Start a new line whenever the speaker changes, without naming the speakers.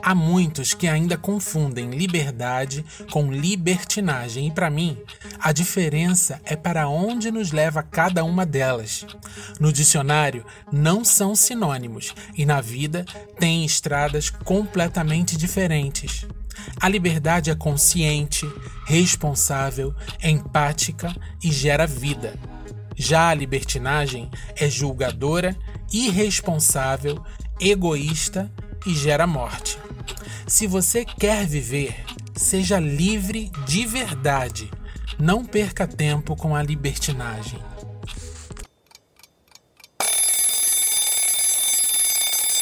Há muitos que ainda confundem liberdade com libertinagem, e para mim, a diferença é para onde nos leva cada uma delas. No dicionário, não são sinônimos, e na vida têm estradas completamente diferentes. A liberdade é consciente, responsável, empática e gera vida. Já a libertinagem é julgadora, irresponsável, egoísta e gera morte. Se você quer viver, seja livre de verdade. Não perca tempo com a libertinagem.